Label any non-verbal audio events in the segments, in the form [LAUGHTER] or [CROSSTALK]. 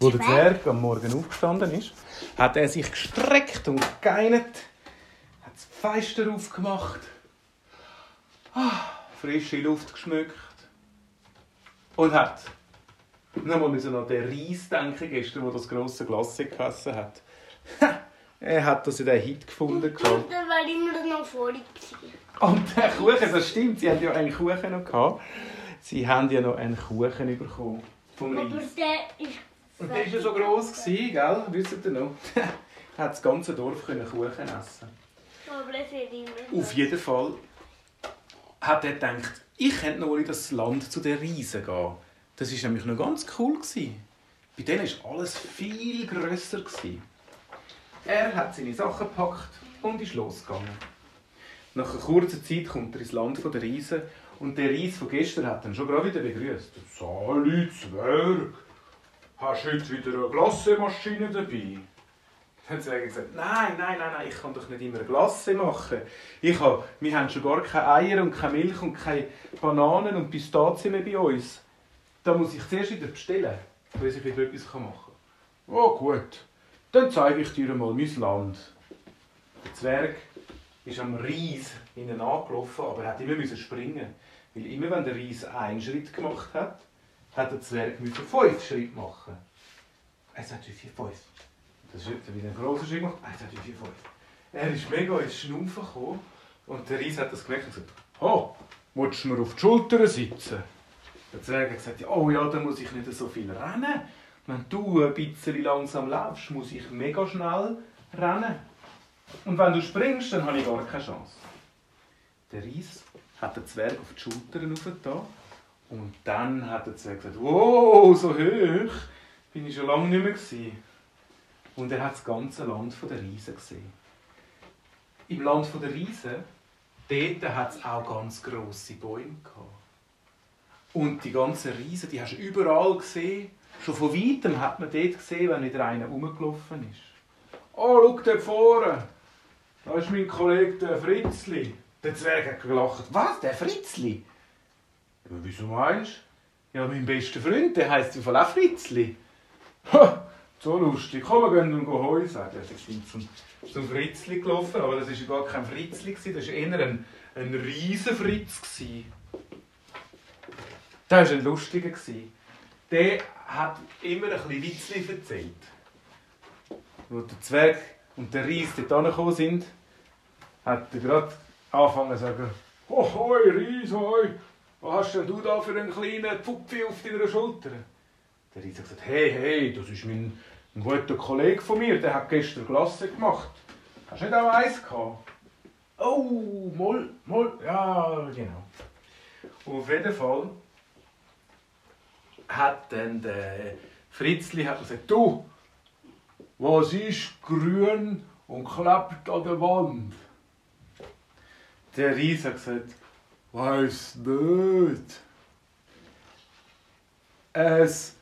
Wo der Zwerg am Morgen aufgestanden ist, hat er sich gestreckt und geinert, hat das Fenster aufgemacht, ah, frische Luft geschmückt und hat nochmal müssen an den Reis denken, gestern, wo das grosse Glas gegessen hat. er hat das in den Hit gefunden. Und dann war immer noch vorig. Und der Kuchen, das stimmt, sie haben ja einen Kuchen noch gehabt. Sie haben ja noch einen Kuchen bekommen vom Aber Reis. der ist. Und der war ja so gross, gewesen, gell? Wisst ihr noch? [LAUGHS] hat das ganze Dorf können Kuchen essen. Auf jeden Fall hat er gedacht, ich könnte noch in das Land zu den Riesen gehen. Das war nämlich noch ganz cool. Gewesen. Bei denen war alles viel grösser. Gewesen. Er hat seine Sachen gepackt und ist losgegangen. Nach einer kurzen Zeit kommt er ins Land der Riesen und der Ries von gestern hat ihn schon gerade wieder begrüßt. Sali Zwerg, hast du heute wieder eine Glassemaschine dabei? Dann hat sie gesagt, nein, nein, nein, nein, ich kann doch nicht immer Glasse machen. Ich habe, wir haben schon gar keine Eier und keine Milch und keine Bananen und Pistazien mehr bei uns. Da muss ich zuerst wieder bestellen, bis ich wieder etwas machen kann. Oh gut, dann zeige ich dir mal mein Land. Der Zwerg ist am Reis ihnen angelaufen, aber er hat immer springen. Weil immer wenn der Reis einen Schritt gemacht hat, hat der Zwerg müssen fünf Schritte machen. Eins, zwei, drei, vier, fünf. Das ist wieder ein grosser Schritt gemacht. Eins, zwei, drei, vier, fünf. Er ist mega ins Schnaufen gekommen und der Reis hat das gemerkt und gesagt, «Oh, willst du mir auf die Schultern sitzen?» Der Zwerg hat gesagt, «Oh ja, dann muss ich nicht so viel rennen. Wenn du ein bisschen langsam laufst, muss ich mega schnell rennen. Und wenn du springst, dann habe ich gar keine Chance.» Der Reis hat den Zwerg auf die Schultern aufgetan und dann hat der Zwerg gesagt, «Wow, so hoch bin ich schon lange nicht mehr gewesen.» Und er hat das ganze Land der Riesen gesehen. Im Land der Riesen, dort hat es auch ganz grosse Bäume gehabt. Und die ganzen Riesen, die hast du überall gesehen. Schon von weitem hat man dort gesehen, wenn wieder einer rumgelaufen ist. «Oh, schau dort vorne! Da ist mein Kollege der Fritzli.» Der Zwerg hat gelacht. «Was, der Fritzli?» «Ja, wieso meinst du?» «Ja, mein bester Freund, der heisst im Fall auch Fritzli.» «Ha, so lustig. Komm, wir gehen und Heu sagen.» Sie sind zum, zum Fritzli gelaufen, aber das war gar kein Fritzli, das war eher ein, ein Riesenfritz. Der war ein lustiger. Der hat immer ein bisschen Witzli erzählt. Als der Zwerg und der Ries dort angekommen sind, hat er gerade angefangen zu sagen, «Oh, hoi, Ries, hoi, was hast denn du da für einen kleinen Pfupfi auf deiner Schulter?» Der Ries hat gesagt, «Hey, hey, das ist mein ein guter Kollege von mir, der hat gestern Glasse gemacht. Hast du nicht auch eins gehabt?» «Oh, moll, moll, ja, genau.» Und auf jeden Fall hat dann der Fritzli hat gesagt, «Du, was ist grün und klebt an der Wand?» Der Ries hat gesagt, «Weiß nicht.» «Es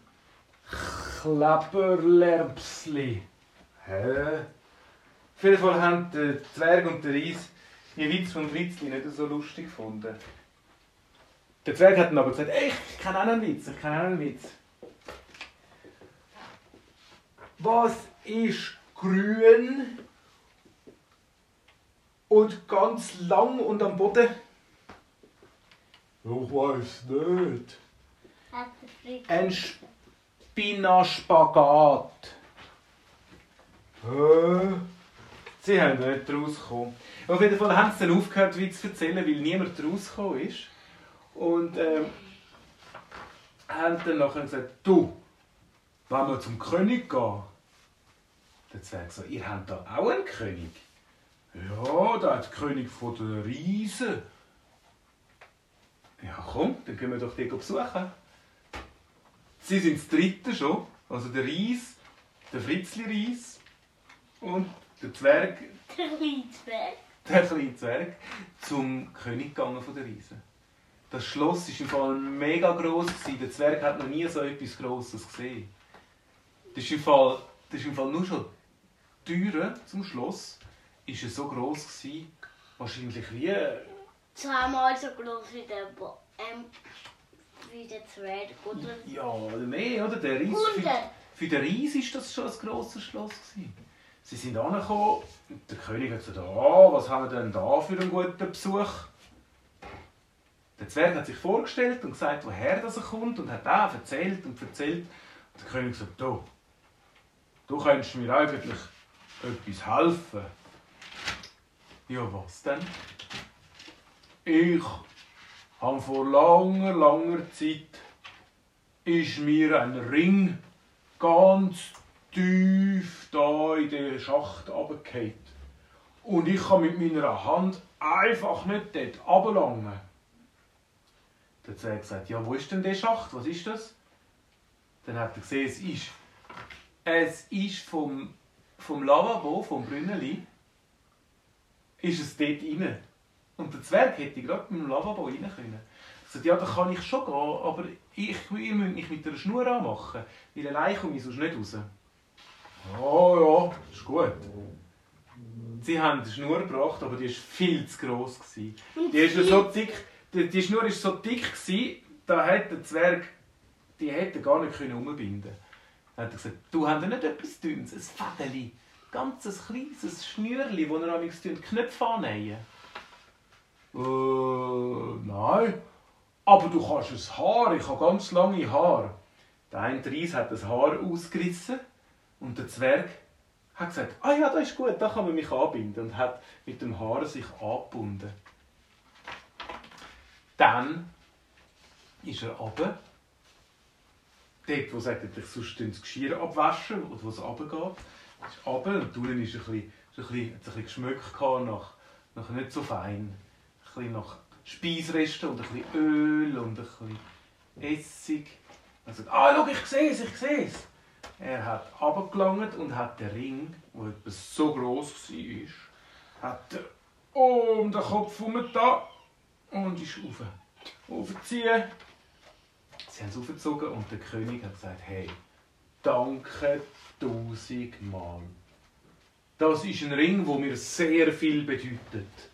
Kleberlerbsli.» Hä? Auf jeden Fall haben der Zwerg und der Ries die Witz von Fritzli nicht so lustig gefunden. Der Zwerg hat dann aber gesagt, «Ey, ich kenne auch einen Witz, ich kenne auch einen Witz. Was ist grün und ganz lang und am Boden? Ich weiß nicht. Hat. Ein Spinaspagat. Hä? Sie haben nicht rausgekommen. Auf jeden Fall haben sie dann aufgehört, Witz zu erzählen, weil niemand rausgekommen ist. Und ähm, haben dann nachher gesagt, du, wenn wir zum König gehen. Der Zwerg so, ihr habt da auch einen König? Ja, der ist der König von der Riesen. Ja komm, dann gehen wir doch den besuchen. Sie sind das dritte schon, also der Ries, der Fritzli Ries und der Zwerg, Der Liedzwerg. der kleine Zwerg, zum König gegangen von der Riesen. Das Schloss war im Fall mega gross. Der Zwerg hat noch nie so etwas Grosses gesehen. Das ist im Fall, das ist im Fall nur schon die Türe zum Schloss ist es so gross gewesen, wahrscheinlich wie Zweimal so groß wie der, Bo ähm, wie der Zwerg, oder? ja oder mehr oder der Ries. 100. Für den Ries war das schon ein grosses Schloss. Gewesen. Sie sind angekommen und der König hat gesagt, ah, was haben wir denn da für einen guten Besuch? Der Zwerg hat sich vorgestellt und gesagt, woher das er kommt und hat auch erzählt und erzählt. Und der König sagt, du, du könntest mir eigentlich etwas helfen. Ja, was denn? Ich habe vor langer, langer Zeit ist mir ein Ring ganz tief da in den Schacht runtergefallen. Und ich kann mit meiner Hand einfach nicht dort runterlangen. Der Zwerg sagt, ja, wo ist denn der Schacht? Was ist das? Dann hat er gesehen, es ist, es ist vom, vom Lavabo, vom Brünneli, ist es dort rein. Und der Zwerg hätte gerade mit dem Lavabo rein können. Sagt, ja, da kann ich schon gehen, aber ich, ihr müsst mich mit einer Schnur anmachen, weil allein komme ich sonst nicht raus. Oh ja, ist gut. Sie haben die Schnur gebracht, aber die war viel zu gross. Gewesen. Die, ist so dick, die, die Schnur war so dick, gewesen, da hätte der Zwerg die hätte gar nicht umbinden können. Dann hat er gesagt, du hast nicht etwas Dünnes, ein Fädeli, ganz ein kleines Schnürli, wo er am Knöpfe annähen. Äh, nein. Aber du kannst ein Haar, ich habe ganz lange Haare. Der eine Reis hat das Haar ausgerissen und der Zwerg hat gesagt, ah ja, das ist gut, da kann man mich anbinden und hat mit dem Haar sich angebunden. Dann ist er runter, dort, wo sagt, ich sonst das Geschirr abwaschen oder wo es runtergeht, ist runter und drinnen ist ein bisschen, ein bisschen, ein bisschen Geschmack nach, nach nicht so fein, ein bisschen nach Speisresten und ein bisschen Öl und ein bisschen Essig. Sagt, ah, schau, ich sehe es, ich sehe es. Er hat abgelangt und hat den Ring, der etwa so groß war, hat er um den Kopf herum da und ist rauf. Aufziehen. Sie haben es aufgezogen und der König hat gesagt, hey, danke tausendmal. Das ist ein Ring, der mir sehr viel bedeutet.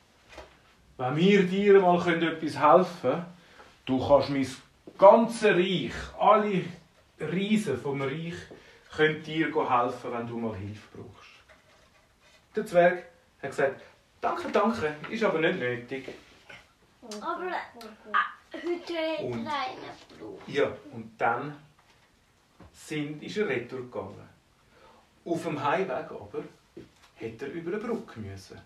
Wenn wir dir mal etwas helfen können, du kannst mein ganzes Reich, alle Riesen vom Reich, können dir helfen, wenn du mal Hilfe brauchst. Der Zwerg hat gesagt, danke, danke, ist aber nicht nötig. Aber äh, heute Und- kleiner Bruder. Ja, und dann sind, ist er retour gegangen. Auf dem Heimweg aber hätte er über eine Brücke müssen.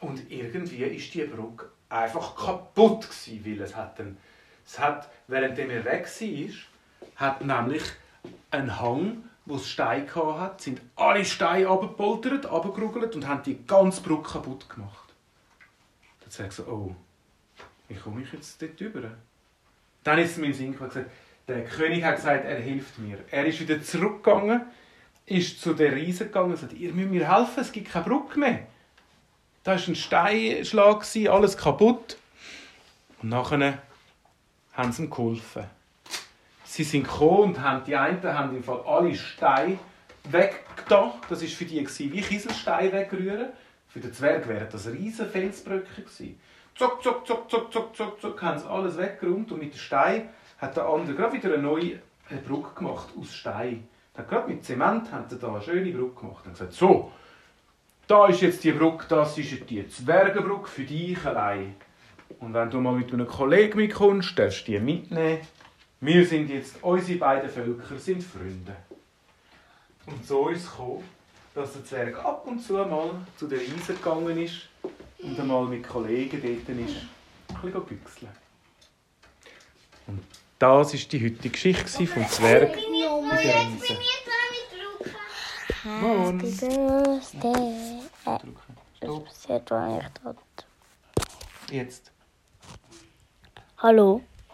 Und irgendwie ist die Brücke einfach kaputt gewesen, weil es hat, einen, es hat während er weg war, hat nämlich ein Hang, wo es Steine hatte, sind alle Steine abgepoltert, abgerugelt und haben die ganze Brücke kaputt gemacht. Dann sagt so, oh, wie komme ich jetzt dort rüber? Dann ist es mir in Sinn gekommen, der König hat gesagt, er hilft mir. Er ist wieder zurückgegangen, ist zu den Riesen gegangen und sagt, ihr müsst mir helfen, es gibt keine Brücke mehr. Da war ein Steinschlag, alles kaputt. Und nachher haben sie ihm geholfen. Sie sind gekommen und haben, die einen haben im Fall alle Steine weggetan. Das war für die gewesen, wie Kieselsteine wegrühren. Für den Zwerg wären das riesige Felsbrücken gewesen. Zuck, zuck, zuck, zuck, zuck, zuck, zuck, haben sie alles weggeräumt und mit den Steinen hat der andere gerade wieder eine neue Brücke gemacht aus Stein. Hat gerade mit Zement hat er da eine schöne Brücke gemacht. Hat gesagt, so, da ist jetzt die Brücke, das ist jetzt die Zwergenbrücke für dich allein. Und wenn du mal mit einem Kollegen mitkommst, darfst du die mitnehmen. Wir sind jetzt, unsere beiden Völker sind Freunde. Und so ist es gekommen, dass der Zwerg ab und zu mal zu den Riesen gegangen ist und einmal mit Kollegen dort ist, ein bisschen büchseln. Und das war die heutige Geschichte vom Zwerg und der jetzt Riese. bin ich dran mit Luca. Morgen. Happy Birthday. Drücken. Das passiert, dort. Jetzt. Hallo?